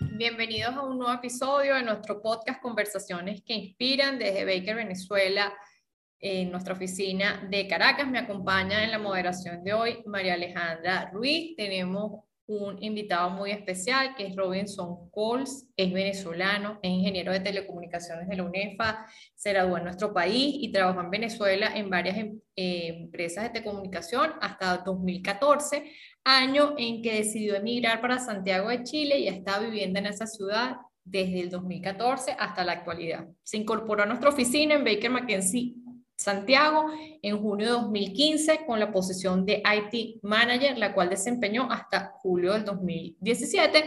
Bienvenidos a un nuevo episodio de nuestro podcast Conversaciones que Inspiran desde Baker, Venezuela, en nuestra oficina de Caracas. Me acompaña en la moderación de hoy María Alejandra Ruiz. Tenemos un invitado muy especial que es Robinson Coles, es venezolano, es ingeniero de telecomunicaciones de la UNEFA, se graduó en nuestro país y trabajó en Venezuela en varias em, eh, empresas de telecomunicación hasta 2014, año en que decidió emigrar para Santiago de Chile y está viviendo en esa ciudad desde el 2014 hasta la actualidad. Se incorporó a nuestra oficina en Baker McKenzie Santiago en junio de 2015 con la posición de IT Manager, la cual desempeñó hasta julio del 2017,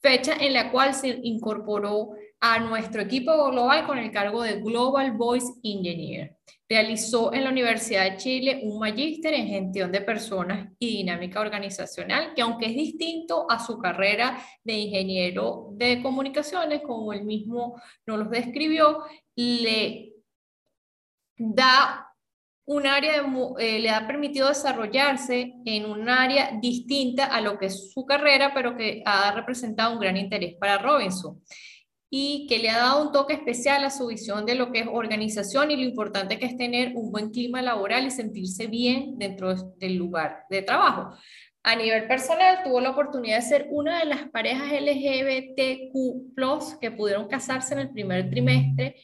fecha en la cual se incorporó a nuestro equipo global con el cargo de Global Voice Engineer. Realizó en la Universidad de Chile un magíster en gestión de personas y dinámica organizacional, que aunque es distinto a su carrera de ingeniero de comunicaciones, como él mismo nos lo describió, le da un área, eh, le ha permitido desarrollarse en un área distinta a lo que es su carrera, pero que ha representado un gran interés para Robinson y que le ha dado un toque especial a su visión de lo que es organización y lo importante que es tener un buen clima laboral y sentirse bien dentro del lugar de trabajo. A nivel personal, tuvo la oportunidad de ser una de las parejas LGBTQ, que pudieron casarse en el primer trimestre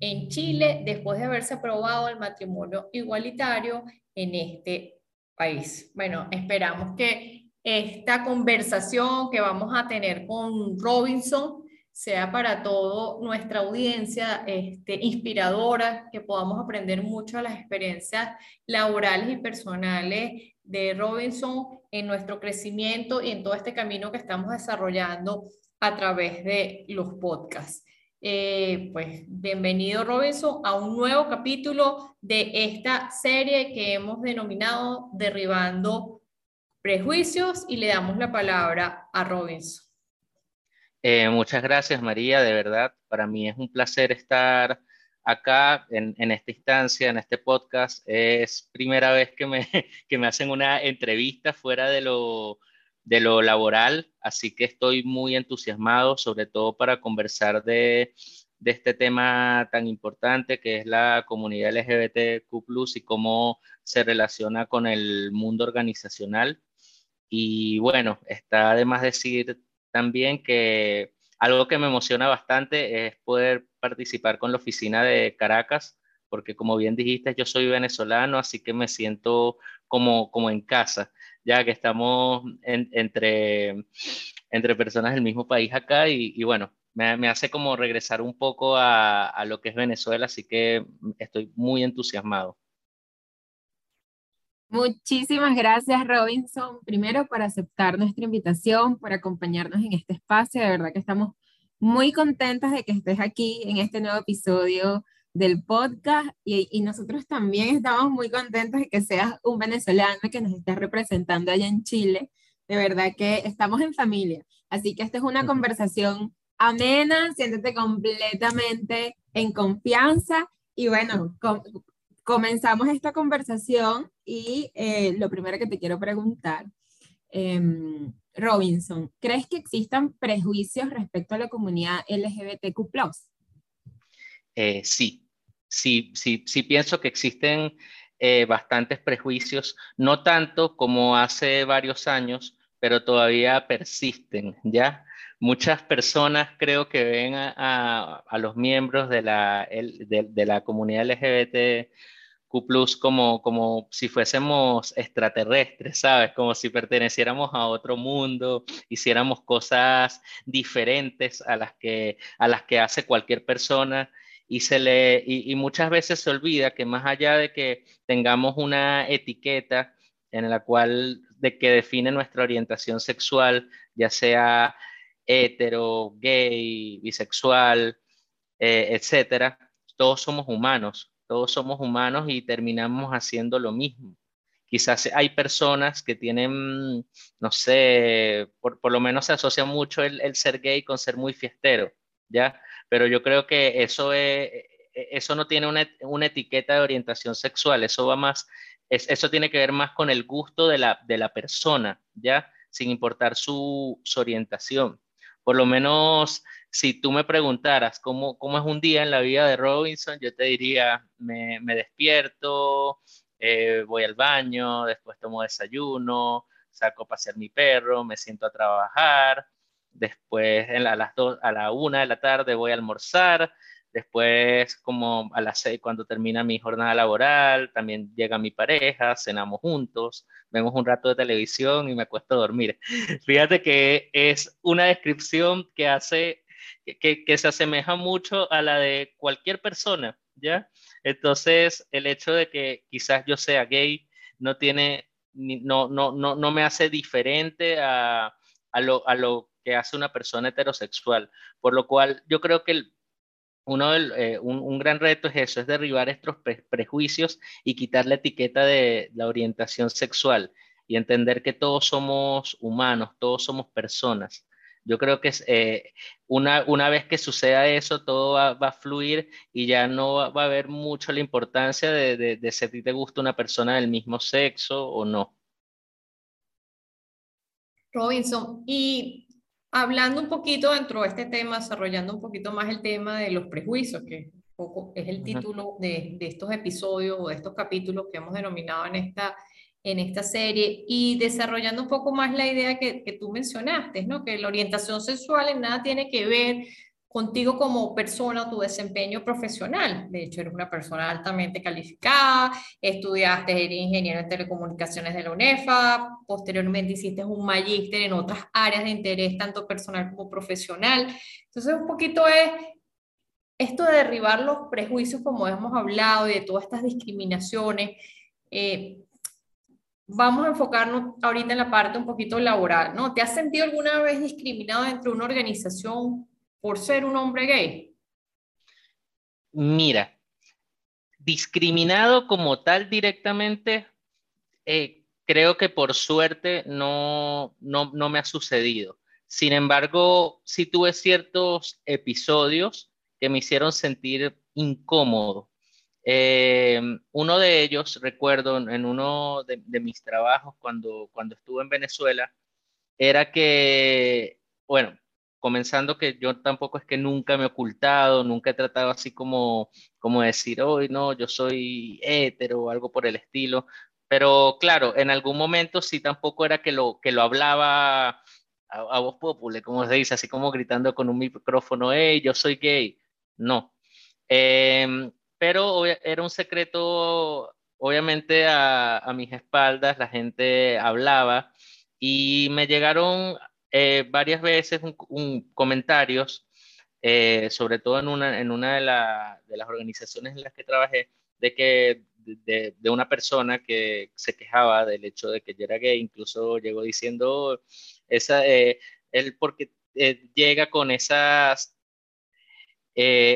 en Chile después de haberse aprobado el matrimonio igualitario en este país. Bueno, esperamos que esta conversación que vamos a tener con Robinson sea para toda nuestra audiencia este, inspiradora, que podamos aprender mucho de las experiencias laborales y personales de Robinson en nuestro crecimiento y en todo este camino que estamos desarrollando a través de los podcasts. Eh, pues bienvenido Robinson a un nuevo capítulo de esta serie que hemos denominado Derribando Prejuicios y le damos la palabra a Robinson. Eh, muchas gracias María, de verdad, para mí es un placer estar acá en, esta instancia, en este podcast. Es primera vez que me, que me hacen una entrevista fuera de lo, de lo laboral, así que estoy muy entusiasmado, sobre todo para conversar de, este tema tan importante que es la comunidad LGBTQ y cómo se relaciona con el mundo organizacional. Y bueno, está además decir también que algo que me emociona bastante es poder participar con la oficina de Caracas, porque como bien dijiste, yo soy venezolano, así que me siento como, como en casa ya que estamos entre, entre personas del mismo país acá y, bueno, me, hace como regresar un poco a, a, lo que es Venezuela, así que estoy muy entusiasmado. Muchísimas gracias Robinson, primero por aceptar nuestra invitación, por acompañarnos en este espacio, de verdad que estamos muy contentas de que estés aquí en este nuevo episodio del podcast y, nosotros también estamos muy contentos de que seas un venezolano que nos estés representando allá en Chile. De verdad que estamos en familia. Así que esta es una conversación amena, siéntete completamente en confianza y bueno, comenzamos esta conversación y eh, lo primero que te quiero preguntar, em, Robinson, ¿crees que existan prejuicios respecto a la comunidad LGBTQ? Eh, sí, sí, sí, sí pienso que existen eh, bastantes prejuicios, no tanto como hace varios años, pero todavía persisten, ¿ya? Muchas personas creo que ven a, los miembros de la, comunidad LGBTQ como, si fuésemos extraterrestres, ¿sabes? Como si perteneciéramos a otro mundo, hiciéramos cosas diferentes a las que hace cualquier persona y, se le, y, muchas veces se olvida que más allá de que tengamos una etiqueta en la cual de que define nuestra orientación sexual, ya sea hetero, gay, bisexual, eh, etcétera, todos somos humanos, todos somos humanos y terminamos haciendo lo mismo. Quizás hay personas que tienen, no sé, por, por lo menos se asocia mucho el, el, ser gay con ser muy fiestero, ¿ya? Pero yo creo que eso, es, e, eso no tiene una, etiqueta de orientación sexual, eso va más eso tiene que ver más con el gusto de la, de la persona, ¿ya? Sin importar su, su orientación. Por lo menos, si tú me preguntaras cómo, cómo es un día en la vida de Robinson, yo te diría, me, me despierto, eh, voy al baño, después tomo desayuno, saco a pasear mi perro, me siento a trabajar, después a, las a la una de la tarde voy a almorzar, después como a las seis cuando termina mi jornada laboral, también llega mi pareja, cenamos juntos, vemos un rato de televisión y me acuesto a dormir. Fíjate que es una descripción que hace, que, que se asemeja mucho a la de cualquier persona, ¿ya? Entonces, el hecho de que quizás yo sea gay no tiene, no, no, no, no me hace diferente a, a, lo, a lo que hace una persona heterosexual. Por lo cual, yo creo que uno del, eh, un, un, gran reto es eso, es derribar estos pre prejuicios y quitar la etiqueta de la orientación sexual y entender que todos somos humanos, todos somos personas. Yo creo que eh, una, una vez que suceda eso, todo va, va, a fluir y ya no va a haber mucho la importancia de, de, de si a ti te gusta una persona del mismo sexo o no. Robinson, y hablando un poquito dentro de este tema, desarrollando un poquito más el tema de los prejuicios, que poco es el título de, de estos episodios o de estos capítulos que hemos denominado en esta en esta serie y desarrollando un poco más la idea que, que, tú mencionaste, ¿no? que la orientación sexual en nada tiene que ver contigo como persona, tu desempeño profesional. De hecho, eres una persona altamente calificada, estudiaste, eres ingeniero en telecomunicaciones de la UNEFA, posteriormente hiciste un magíster en otras áreas de interés, tanto personal como profesional. Entonces, un poquito es esto de derribar los prejuicios, como hemos hablado, y de todas estas discriminaciones. Eh, vamos a enfocarnos ahorita en la parte un poquito laboral, ¿no? ¿Te has sentido alguna vez discriminado dentro de una organización por ser un hombre gay? Mira, discriminado como tal directamente, eh, creo que por suerte no, no, no me ha sucedido. Sin embargo, sí tuve ciertos episodios que me hicieron sentir incómodo eh, uno de ellos, recuerdo en uno de, de, mis trabajos cuando, cuando estuve en Venezuela, era que, bueno, comenzando que yo tampoco es que nunca me he ocultado, nunca he tratado así como, como decir, hoy no, yo soy hétero o algo por el estilo, pero claro, en algún momento sí tampoco era que lo, que lo hablaba a, a voz popular, como se dice, así como gritando con un micrófono, hey, yo soy gay. No. Eh, pero era un secreto, obviamente a, a, mis espaldas, la gente hablaba y me llegaron eh, varias veces comentarios, eh, sobre todo en una, en una de, la, de, las organizaciones en las que trabajé, de que de, una persona que se quejaba del hecho de que yo era gay, incluso llegó diciendo esa, eh, él porque llega con esas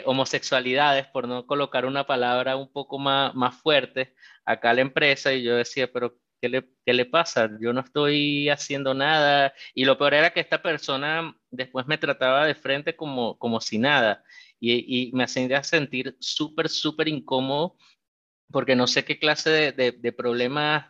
homosexualidades, por no colocar una palabra un poco más, más fuerte, acá a la empresa y yo decía, pero ¿qué le, ¿qué le pasa? Yo no estoy haciendo nada. Y lo peor era que esta persona después me trataba de frente como, como si nada y, y me hacía sentir súper, súper incómodo porque no sé qué clase de, de, de problemas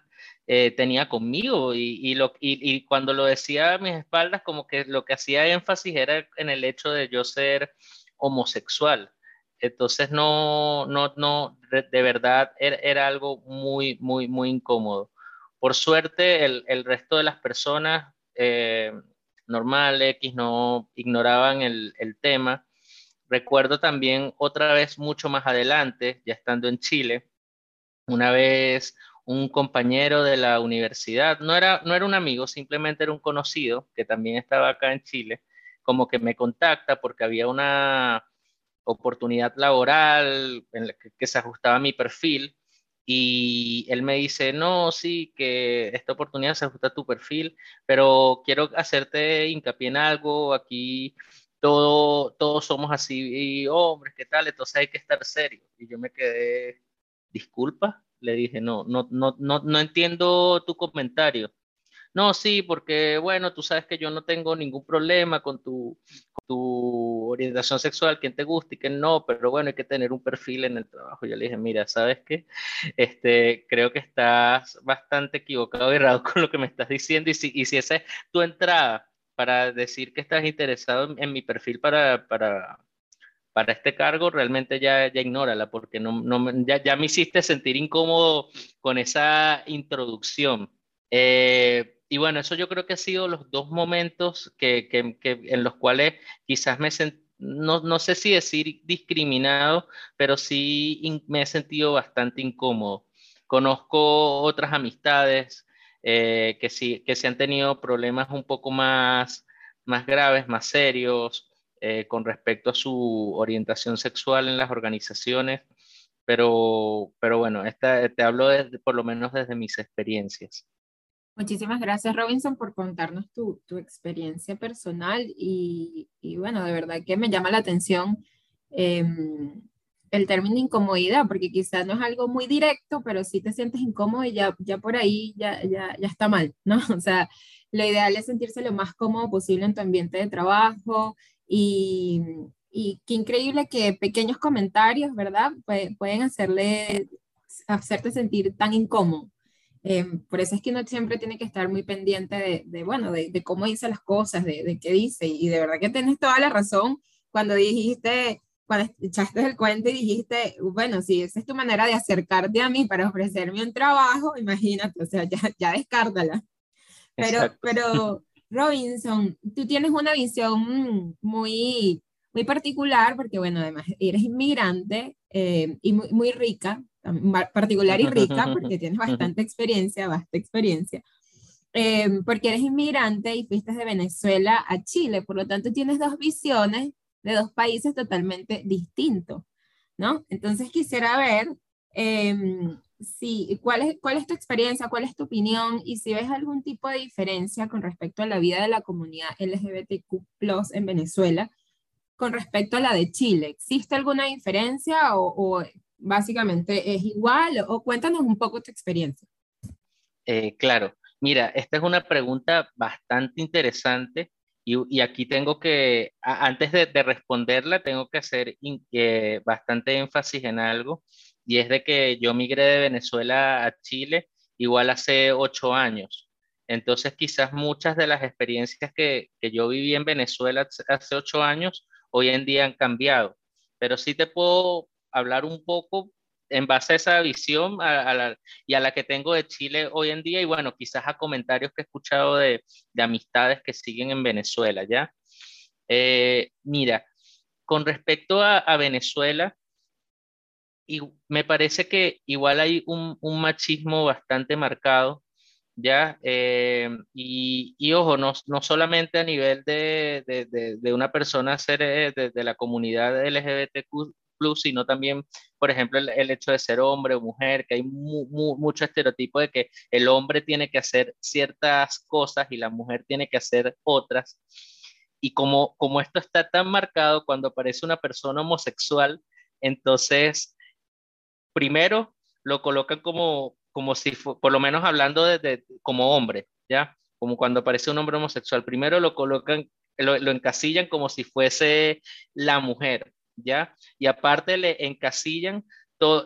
eh, tenía conmigo y, y, lo, y, y, cuando lo decía a mis espaldas, como que lo que hacía énfasis era en el hecho de yo ser homosexual. Entonces, no, no, no, de verdad era, era algo muy, muy, muy incómodo. Por suerte, el, el resto de las personas eh, normal, no ignoraban el, el tema. Recuerdo también otra vez mucho más adelante, ya estando en Chile, una vez un compañero de la universidad, no era, no era un amigo, simplemente era un conocido que también estaba acá en Chile, como que me contacta porque había una oportunidad laboral en la que, que, se ajustaba a mi perfil y él me dice, no, sí, que esta oportunidad se ajusta a tu perfil, pero quiero hacerte hincapié en algo, aquí todo, todos somos así, hombres, ¿qué tal? Entonces hay que estar serio. Y yo me quedé, disculpa, le dije, no, no, no, no, no entiendo tu comentario. No, sí, porque bueno, tú sabes que yo no tengo ningún problema con tu, tu orientación sexual, quién te gusta y quién no, pero bueno, hay que tener un perfil en el trabajo. Yo le dije, mira, ¿sabes qué? Este, creo que estás bastante equivocado y errado con lo que me estás diciendo y si, y si esa es tu entrada para decir que estás interesado en, mi perfil para, para, para este cargo, realmente ya, ya ignórala, porque no, no, ya, ya me hiciste sentir incómodo con esa introducción. Eh, y bueno, eso yo creo que ha sido los dos momentos que, que, que en los cuales quizás me sentí, no, no, sé si decir discriminado, pero sí me he sentido bastante incómodo. Conozco otras amistades eh, que, sí, que se han tenido problemas un poco más, más graves, más serios, eh, con respecto a su orientación sexual en las organizaciones, pero, pero bueno, esta, te hablo por lo menos desde mis experiencias. Muchísimas gracias, Robinson, por contarnos tu, tu experiencia personal y, y, bueno, de verdad que me llama la atención em, el término incomodidad, porque quizás no es algo muy directo, pero sí te sientes incómodo y ya, ya por ahí ya, ya, ya está mal, ¿no? O sea, lo ideal es sentirse lo más cómodo posible en tu ambiente de trabajo y, y qué increíble que pequeños comentarios, ¿verdad? pueden hacerle, hacerte sentir tan incómodo. Eh, por eso es que uno siempre tiene que estar muy pendiente de, de bueno, de, de, cómo dice las cosas, de, de, qué dice. Y de verdad que tienes toda la razón cuando dijiste, cuando echaste el cuento y dijiste, bueno, si esa es tu manera de acercarte a mí para ofrecerme un trabajo, imagínate, o sea, ya, ya descártala. Pero, pero, Robinson, tú tienes una visión muy, muy particular porque, bueno, además eres inmigrante eh, y muy, muy rica, particular y rica, porque tienes bastante experiencia, vasta experiencia, eh, porque eres inmigrante y fuiste de Venezuela a Chile, por lo tanto tienes dos visiones de dos países totalmente distintos, ¿no? Entonces quisiera ver em, si, cuál, es, cuál es tu experiencia, cuál es tu opinión y si ves algún tipo de diferencia con respecto a la vida de la comunidad LGBTQ en Venezuela con respecto a la de Chile. ¿Existe alguna diferencia o, o básicamente es igual o cuéntanos un poco tu experiencia. Eh, claro, mira, esta es una pregunta bastante interesante y, y aquí tengo que, antes de, de, responderla, tengo que hacer eh, bastante énfasis en algo y es de que yo migré de Venezuela a Chile igual hace ocho años. Entonces quizás muchas de las experiencias que, que yo viví en Venezuela hace ocho años hoy en día han cambiado, pero sí te puedo hablar un poco en base a esa visión y a la que tengo de Chile hoy en día y bueno, quizás a comentarios que he escuchado de, amistades que siguen en Venezuela, ¿ya? Eh, mira, con respecto a, Venezuela, y me parece que igual hay un, machismo bastante marcado, ¿ya? Eh, y, ojo, no, no, solamente a nivel de, de una persona ser eh, de, la comunidad LGBTQ plus, sino también, por ejemplo, el, hecho de ser hombre o mujer, que hay mucho estereotipo de que el hombre tiene que hacer ciertas cosas y la mujer tiene que hacer otras. Y como, como esto está tan marcado cuando aparece una persona homosexual, entonces, primero lo colocan como, como si, por lo menos hablando de, como hombre, ¿ya? Como cuando aparece un hombre homosexual, primero lo colocan, lo, lo encasillan como si fuese la mujer. ¿Ya? Y aparte le encasillan,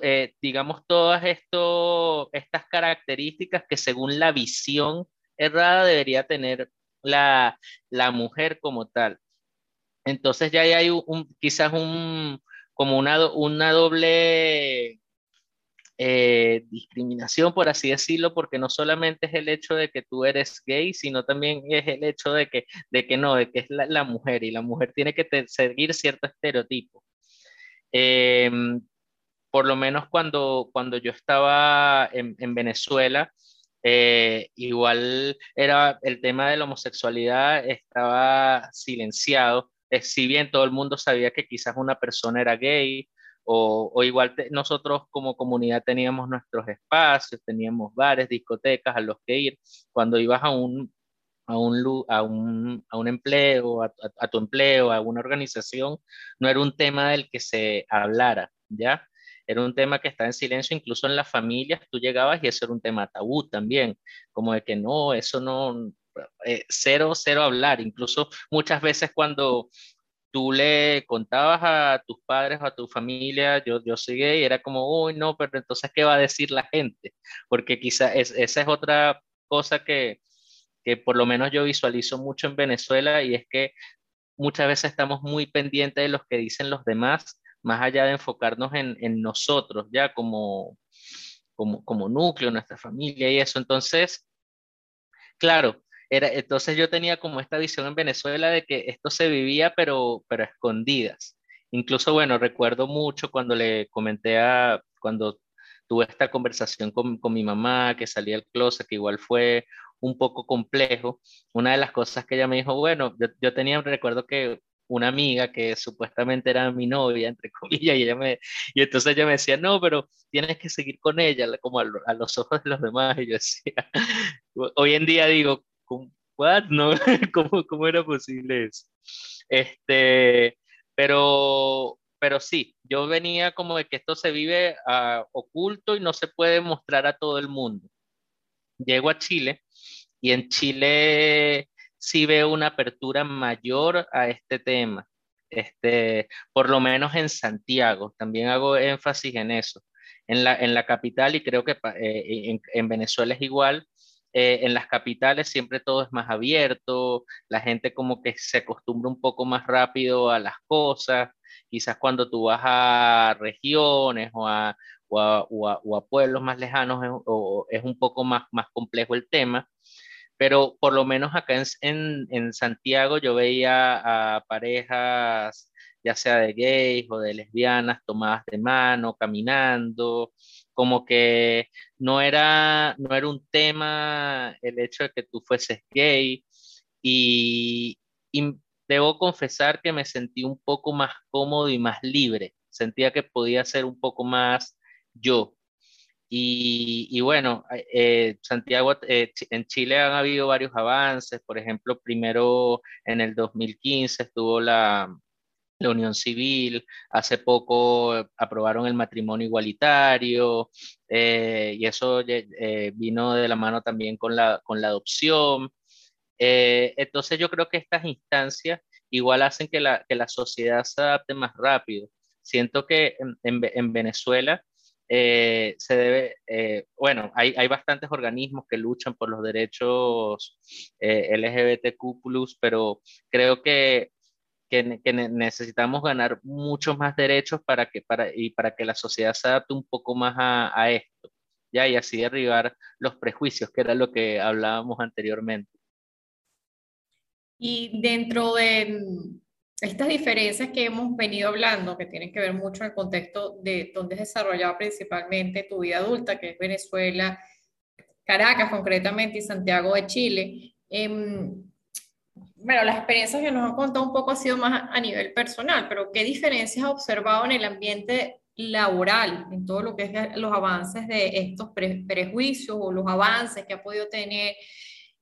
eh, digamos, todas estas características que según la visión errada debería tener la, mujer como tal. Entonces ya hay un, quizás un, como una, una doble eh, discriminación, por así decirlo, porque no solamente es el hecho de que tú eres gay, sino también es el hecho de que, de que no, de que es la, mujer y la mujer tiene que seguir cierto estereotipo. Em, por lo menos cuando, cuando yo estaba en, Venezuela, eh, igual era el tema de la homosexualidad estaba silenciado, si bien todo el mundo sabía que quizás una persona era gay, o, igual nosotros como comunidad teníamos nuestros espacios, teníamos bares, discotecas a los que ir. Cuando ibas a un, a un, a un, a un empleo, a, tu empleo, a una organización, no era un tema del que se hablara, ¿ya? era un tema que estaba en silencio, incluso en las familias tú llegabas y eso era un tema tabú también, como de que no, eso no, eh, cero, cero hablar, incluso muchas veces cuando tú le contabas a tus padres o a tu familia, yo, yo soy gay, era como, uy, no, pero entonces, ¿qué va a decir la gente? Porque quizá esa es otra cosa que, que por lo menos yo visualizo mucho en Venezuela y es que muchas veces estamos muy pendientes de lo que dicen los demás, más allá de enfocarnos en, en nosotros, ya como, como, como núcleo, nuestra familia y eso. Entonces, claro, era, entonces yo tenía como esta visión en Venezuela de que esto se vivía, pero, pero escondidas. Incluso, bueno, recuerdo mucho cuando le comenté a, cuando tuve esta conversación con, con mi mamá, que salía del closet, que igual fue un poco complejo. Una de las cosas que ella me dijo, bueno, yo, yo tenía, recuerdo que una amiga que supuestamente era mi novia, entre comillas, y ella me, y entonces ella me decía, no, pero tienes que seguir con ella, como a, los ojos de los demás, y yo decía, hoy en día digo, ¿what? No, ¿cómo, ¿cómo era posible eso? Este, pero, pero sí, yo venía como de que esto se vive uh, oculto y no se puede mostrar a todo el mundo. Llego a Chile y en Chile sí veo una apertura mayor a este tema, este, por lo menos en Santiago, también hago énfasis en eso. En la, en la capital, y creo que eh, en, en, Venezuela es igual, eh, en las capitales siempre todo es más abierto, la gente como que se acostumbra un poco más rápido a las cosas, quizás cuando tú vas a regiones o a, o a, o a, pueblos más lejanos es, o, es un poco más, más complejo el tema pero por lo menos acá en, en, Santiago yo veía a parejas, ya sea de gays o de lesbianas, tomadas de mano, caminando, como que no era, no era un tema el hecho de que tú fueses gay. Y, debo confesar que me sentí un poco más cómodo y más libre, sentía que podía ser un poco más yo, y, bueno, eh, Santiago, eh, en Chile han habido varios avances, por ejemplo, primero en el 2015 estuvo la, la unión civil, hace poco aprobaron el matrimonio igualitario eh, y eso vino de la mano también con la, con la adopción. entonces yo creo que estas instancias igual hacen que la, que la sociedad se adapte más rápido. Siento que en, en, en Venezuela eh, se debe, eh, bueno, hay, hay, bastantes organismos que luchan por los derechos eh, LGBTQ, pero creo que, que, que, necesitamos ganar muchos más derechos para que, para, y para que la sociedad se adapte un poco más a, a esto, ¿ya? y así derribar los prejuicios, que era lo que hablábamos anteriormente. Y dentro de estas diferencias que hemos venido hablando, que tienen que ver mucho en el contexto de donde es desarrollado principalmente tu vida adulta, que es Venezuela, Caracas concretamente y Santiago de Chile. Eh, bueno, las experiencias que nos han contado un poco ha sido más a nivel personal, pero ¿qué diferencias has observado en el ambiente laboral, en todo lo que es los avances de estos pre prejuicios o los avances que ha podido tener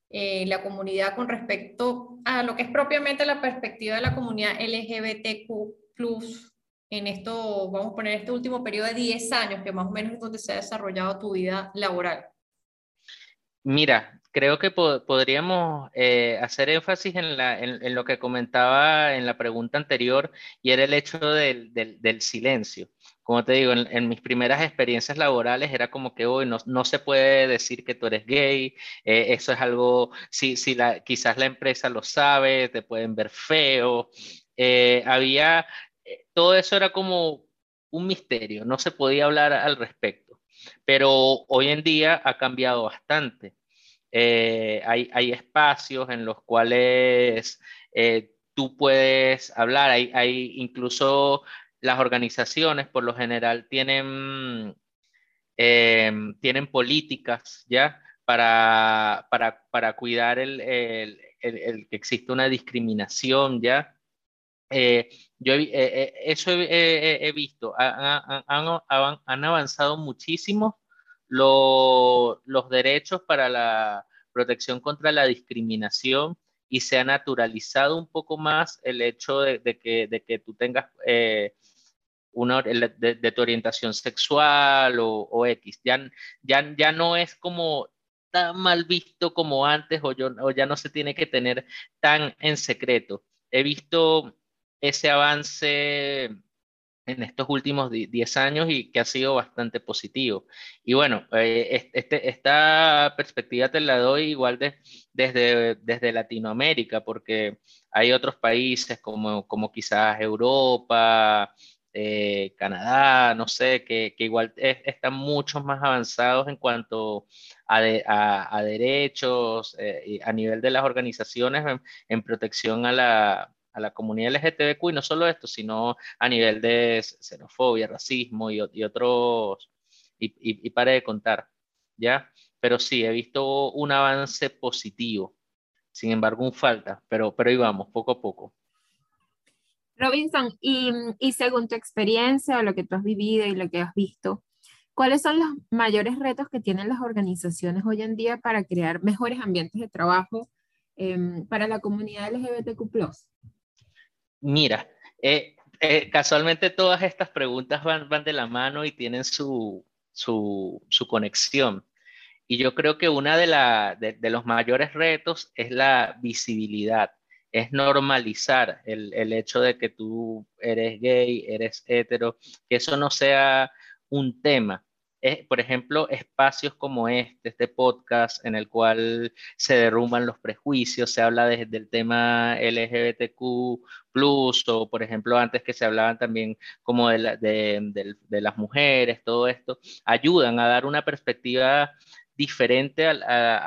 eh, la comunidad con respecto a lo que es propiamente la perspectiva de la comunidad LGBTQ en esto, vamos a poner este último periodo de 10 años, que más o menos es donde se ha desarrollado tu vida laboral? Mira, creo que podríamos eh, hacer énfasis en, la, en, lo que comentaba en la pregunta anterior y era el hecho del, del, del silencio. Como te digo, en, mis primeras experiencias laborales era como que hoy no, no, se puede decir que tú eres gay, eh, eso es algo, si, si la, quizás la empresa lo sabe, te pueden ver feo, eh, había, eh, todo eso era como un misterio, no se podía hablar al respecto, pero hoy en día ha cambiado bastante. Hay, hay, espacios en los cuales tú puedes hablar, hay, hay incluso las organizaciones por lo general tienen, em, tienen políticas ya para, para, para cuidar el, el, el, que existe una discriminación ya. Eh, yo eh, eh, eso he, he visto, han, han, han, avanzado muchísimo lo, los derechos para la protección contra la discriminación y se ha naturalizado un poco más el hecho de, que, de que, tú tengas una, de, tu orientación sexual o, X. Ya, ya, ya no es como tan mal visto como antes o, o ya no se tiene que tener tan en secreto. He visto ese avance en estos últimos 10 años y que ha sido bastante positivo. Y bueno, eh, este, esta perspectiva te la doy igual desde, desde Latinoamérica, porque hay otros países como, como quizás Europa, eh, Canadá, no sé, que, que igual están mucho más avanzados en cuanto a, a, derechos, eh, a nivel de las organizaciones en protección a la, a la comunidad LGTBQ y no solo esto, sino a nivel de xenofobia, racismo y, otros, y, y, pare de contar, ¿ya? Pero sí, he visto un avance positivo, sin embargo, un falta, pero, pero ahí vamos, poco a poco. Robinson, y, y según tu experiencia o lo que tú has vivido y lo que has visto, ¿cuáles son los mayores retos que tienen las organizaciones hoy en día para crear mejores ambientes de trabajo em, para la comunidad LGBTQ? Mira, eh, eh, casualmente todas estas preguntas van, van de la mano y tienen su, su, conexión. Y yo creo que uno de, de, los mayores retos es la visibilidad, es normalizar el, el, hecho de que tú eres gay, eres hetero, que eso no sea un tema por ejemplo, espacios como este, este podcast, en el cual se derrumban los prejuicios, se habla desde el tema LGBTQ, o por ejemplo, antes que se hablaban también como de, de, las mujeres, todo esto, ayudan a dar una perspectiva diferente a,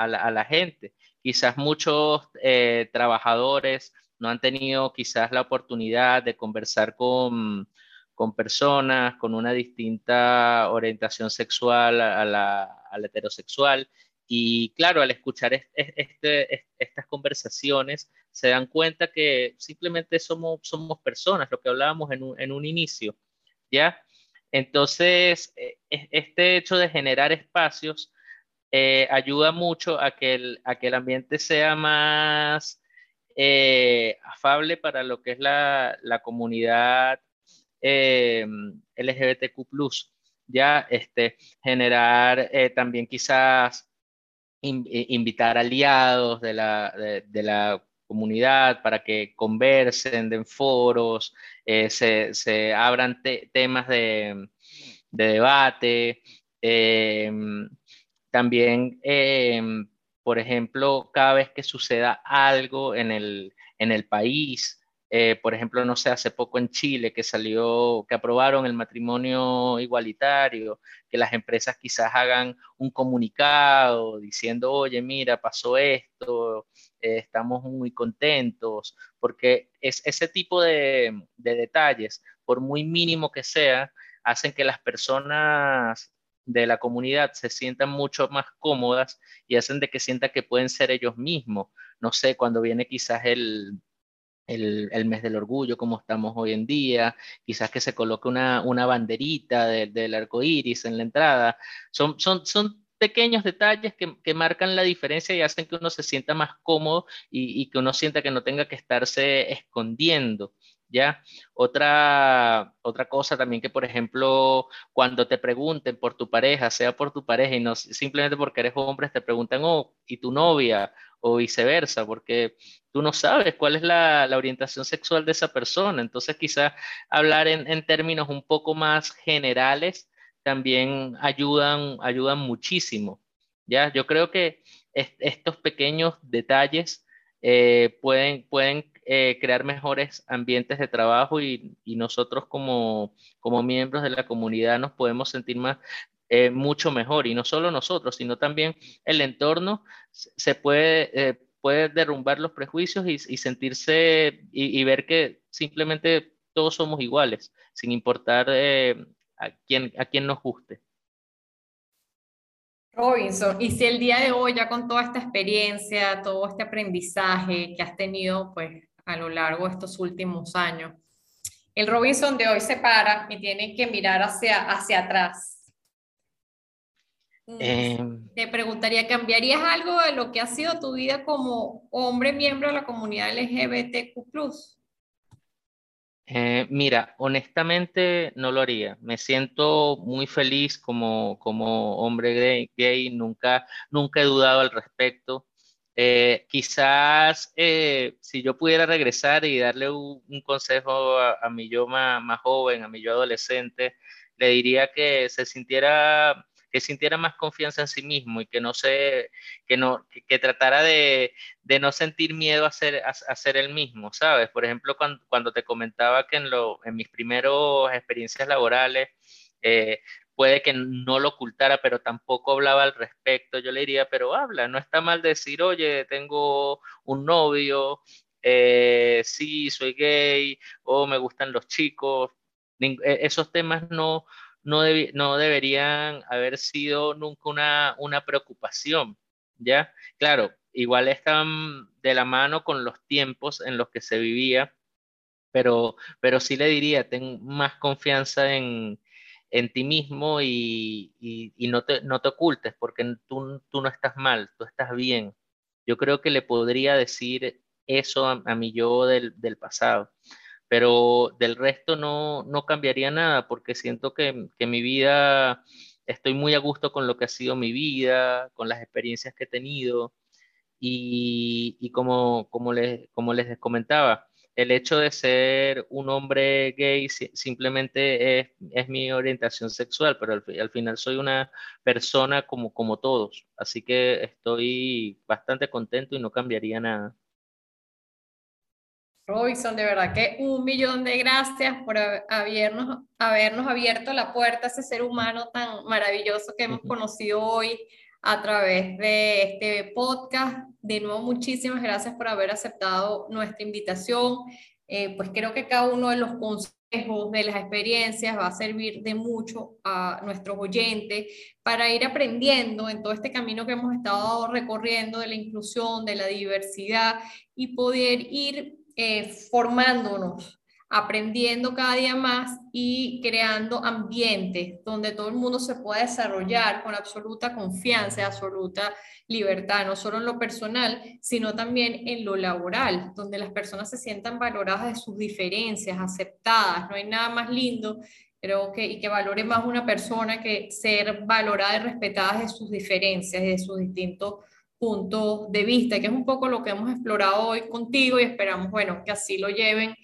la, gente. Quizás muchos eh, trabajadores no han tenido quizás la oportunidad de conversar con con personas con una distinta orientación sexual a la, heterosexual. Y claro, al escuchar este, estas conversaciones, se dan cuenta que simplemente somos, somos personas, lo que hablábamos en un, en un inicio, ¿ya? Entonces, e, e, este hecho de generar espacios eh, ayuda mucho a que, el, a que el ambiente sea más eh, afable para lo que es la, la comunidad eh, LGBTQ+, ya este, generar eh, también quizás eh, invitar aliados de la, de, la, comunidad para que conversen en foros, eh, se, se, abran temas de, de debate. también, por ejemplo, cada vez que suceda algo en el, en el país, eh, por ejemplo, no sé, hace poco en Chile que salió, que aprobaron el matrimonio igualitario, que las empresas quizás hagan un comunicado diciendo, oye, mira, pasó esto, eh, estamos muy contentos, porque es ese tipo de, de detalles, por muy mínimo que sea, hacen que las personas de la comunidad se sientan mucho más cómodas y hacen de que sientan que pueden ser ellos mismos. No sé, cuando viene quizás el, el, mes del orgullo, como estamos hoy en día, quizás que se coloque una, una banderita del arco iris en la entrada. Son, son, son pequeños detalles que, que, marcan la diferencia y hacen que uno se sienta más cómodo y, que uno sienta que no tenga que estarse escondiendo. ¿Ya? Otra, otra cosa también que, por ejemplo, cuando te pregunten por tu pareja, sea por tu pareja y no simplemente porque eres hombre, te preguntan, oh, ¿y tu novia? O viceversa, porque tú no sabes cuál es la, orientación sexual de esa persona. Entonces, quizás hablar en, términos un poco más generales también ayudan, ayudan muchísimo. ¿ya? Yo creo que estos pequeños detalles eh, pueden, pueden eh, crear mejores ambientes de trabajo y, nosotros como, como miembros de la comunidad nos podemos sentir más eh, mucho mejor. Y no solo nosotros, sino también el entorno se puede, eh, puede derrumbar los prejuicios y, sentirse y, ver que simplemente todos somos iguales, sin importar eh, a, quién, a quién nos guste. Robinson, y si el día de hoy, ya con toda esta experiencia, todo este aprendizaje que has tenido pues, a lo largo de estos últimos años, el Robinson de hoy se para y tiene que mirar hacia, hacia atrás Em, te preguntaría, ¿cambiarías algo de lo que ha sido tu vida como hombre miembro de la comunidad LGBTQ? Eh, mira, honestamente no lo haría. Me siento muy feliz como, como hombre gay, Nunca, nunca he dudado al respecto. Eh, quizás eh, si yo pudiera regresar y darle un, consejo a, mi yo más, más, joven, a mi yo adolescente, le diría que se sintiera que sintiera más confianza en sí mismo y que no se, que no, que, tratara de, de, no sentir miedo a ser, a, ser el mismo, ¿sabes? Por ejemplo, cuando, cuando te comentaba que en, lo, en mis primeras experiencias laborales, eh, puede que no lo ocultara, pero tampoco hablaba al respecto. Yo le diría, pero habla, no está mal decir, oye, tengo un novio, eh, sí, soy gay, o me gustan los chicos. E, esos temas no, no, no deberían haber sido nunca una, una preocupación, ¿ya? Claro, igual están de la mano con los tiempos en los que se vivía, pero, pero sí le diría, ten más confianza en, en ti mismo y, y, no, te, no te ocultes, porque tú, tú, no estás mal, tú estás bien. Yo creo que le podría decir eso a, a mi yo del, del pasado pero del resto no, no cambiaría nada porque siento que, que, mi vida, estoy muy a gusto con lo que ha sido mi vida, con las experiencias que he tenido y, y como, como, les, como les comentaba, el hecho de ser un hombre gay simplemente es, es mi orientación sexual, pero al, al, final soy una persona como, como todos, así que estoy bastante contento y no cambiaría nada. Robinson, de verdad que un millón de gracias por habernos, habernos abierto la puerta a ese ser humano tan maravilloso que hemos conocido hoy a través de este podcast. De nuevo, muchísimas gracias por haber aceptado nuestra invitación. Eh, pues creo que cada uno de los de las experiencias va a servir de mucho a nuestros oyentes para ir aprendiendo en todo este camino que hemos estado recorriendo de la inclusión, de la diversidad y poder ir eh, formándonos, aprendiendo cada día más y creando ambientes donde todo el mundo se pueda desarrollar con absoluta confianza, absoluta libertad, no solo en lo personal, sino también en lo laboral, donde las personas se sientan valoradas de sus diferencias, aceptadas. No hay nada más lindo creo que, y que valore más una persona que ser valorada y respetada de sus diferencias, de sus distintos puntos de vista, que es un poco lo que hemos explorado hoy contigo y esperamos, bueno, que así lo lleven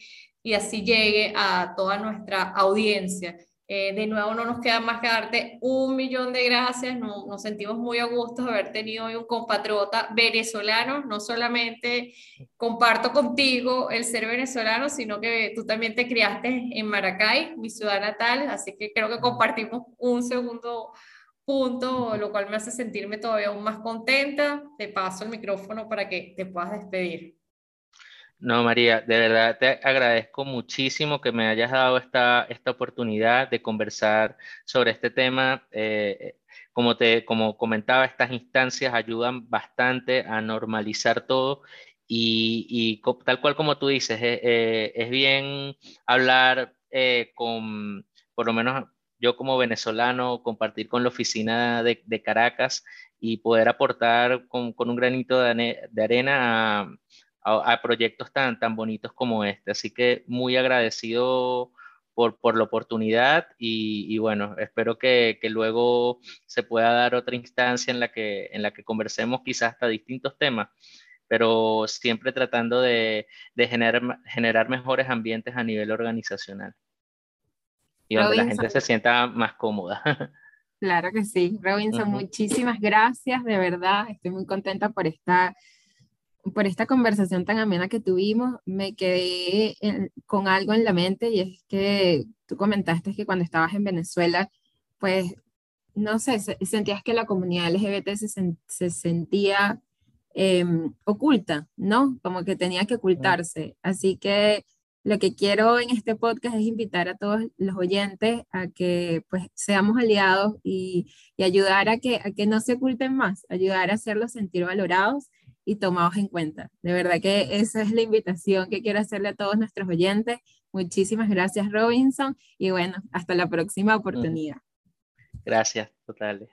y así llegue a toda nuestra audiencia. Eh, de nuevo, no nos queda más que darte un millón de gracias. Nos, nos sentimos muy a gusto de haber tenido hoy un compatriota venezolano. No solamente comparto contigo el ser venezolano, sino que tú también te criaste en Maracay, mi ciudad natal. Así que creo que compartimos un segundo punto, lo cual me hace sentirme todavía aún más contenta. Te paso el micrófono para que te puedas despedir. No, María, de verdad te agradezco muchísimo que me hayas dado esta, esta oportunidad de conversar sobre este tema. Eh, como, te, como comentaba, estas instancias ayudan bastante a normalizar todo y, y tal cual como tú dices, eh, eh, es bien hablar con, por lo menos yo como venezolano, compartir con la oficina de, Caracas y poder aportar con, un granito de, arena a, proyectos tan, tan bonitos como este. Así que muy agradecido por, la oportunidad y, bueno, espero que, luego se pueda dar otra instancia en la que, en la que conversemos quizás hasta distintos temas pero siempre tratando de, generar, generar mejores ambientes a nivel organizacional y donde la gente se sienta más cómoda. Claro que sí. Robinson, muchísimas gracias, de verdad. Estoy muy contenta por esta, por esta conversación tan amena que tuvimos. Me quedé con algo en la mente y es que tú comentaste que cuando estabas en Venezuela, pues, no sé, sentías que la comunidad LGBT se, se sentía em, oculta, ¿no? Como que tenía que ocultarse. Así que lo que quiero en este podcast es invitar a todos los oyentes a que pues seamos aliados y, ayudar a que, a que no se oculten más, ayudar a hacerlos sentir valorados y tomados en cuenta. De verdad que esa es la invitación que quiero hacerle a todos nuestros oyentes. Muchísimas gracias Robinson y bueno, hasta la próxima oportunidad. Gracias, total.